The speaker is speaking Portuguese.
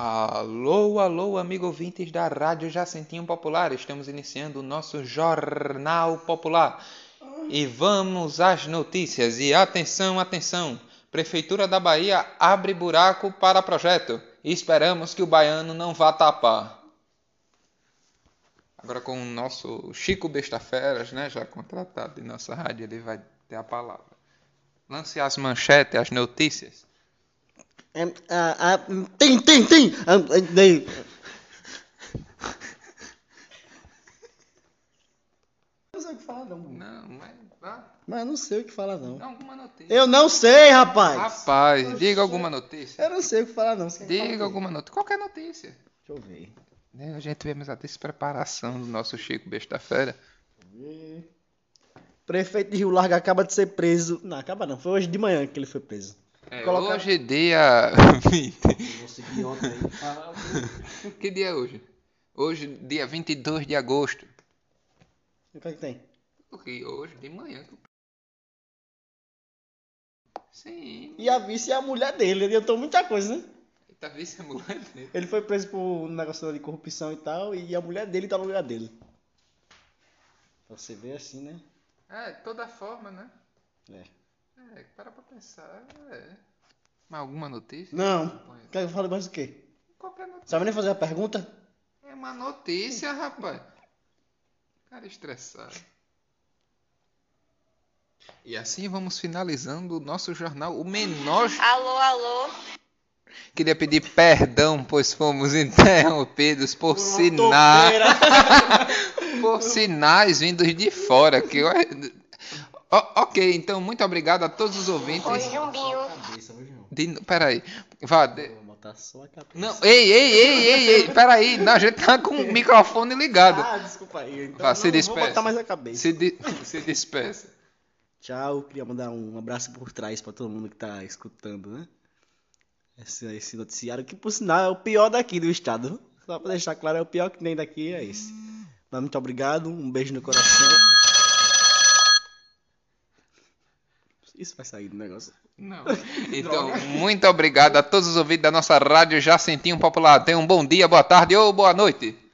Alô, alô, amigo ouvintes da Rádio Jacentinho Popular. Estamos iniciando o nosso Jornal Popular. E vamos às notícias. E atenção, atenção. Prefeitura da Bahia abre buraco para projeto. Esperamos que o baiano não vá tapar. Agora com o nosso Chico Bestaferas, né, já contratado de nossa rádio, ele vai ter a palavra. Lance as manchetes, as notícias. É, tem, tem, tem! Não sei o que falar, não. Não, mas. Ah, Mas eu não sei o que falar, não. alguma notícia. Eu não sei, rapaz! Rapaz, diga alguma notícia. Eu não sei o que falar, não. Falar Diga o alguma notícia. Qualquer notícia. Deixa eu ver. Né, A gente vemos a despreparação do nosso Chico Besta-feira. Prefeito de Rio Largo acaba de ser preso. Não, acaba não. Foi hoje de manhã que ele foi preso. É, Coloca- Hoje dia 20. Vou seguir ontem aí. que dia é hoje? Hoje, dia 22 de agosto. O que é que tem? Porque hoje de manhã. Sim. E a vice é a mulher dele. Ele adiantou muita coisa, né? Tá vice a mulher dele. Ele foi preso por um negócio de corrupção e tal. E a mulher dele tá no lugar dele. Pra você ver assim, né? É, toda forma, né? É. É, para pra pensar. É. Mas alguma notícia? Não. Quer que eu fale mais o quê? Qualquer notícia. Sabe nem fazer a pergunta? É uma notícia, rapaz. Cara estressado. E assim vamos finalizando o nosso jornal, o menor. Alô, alô. Queria pedir perdão, pois fomos interrompidos por sinais, por sinais vindos de fora. Que eu... O- ok, então muito obrigado a todos os ouvintes. Oi, Jumbinho. Cabeça. De... Peraí, vá. de- Vou botar só a cabeça. Não, ei, ei, ei, ei, ei, peraí, não, a gente tá com o microfone ligado. Ah, desculpa aí. Então Vá, se não, não despeça. vou botar mais a cabeça. Se, de... se despeça. Tchau. Queria mandar um abraço por trás pra todo mundo que tá escutando, né? Esse, esse noticiário que, por sinal, é o pior daqui do estado. Só pra deixar claro, é o pior que tem daqui, é esse. Mas muito obrigado. Um beijo no coração. Isso vai sair do negócio. Não. Então, muito obrigado a todos os ouvintes da nossa rádio Jacentinho Popular. Tenham um bom dia, boa tarde ou boa noite.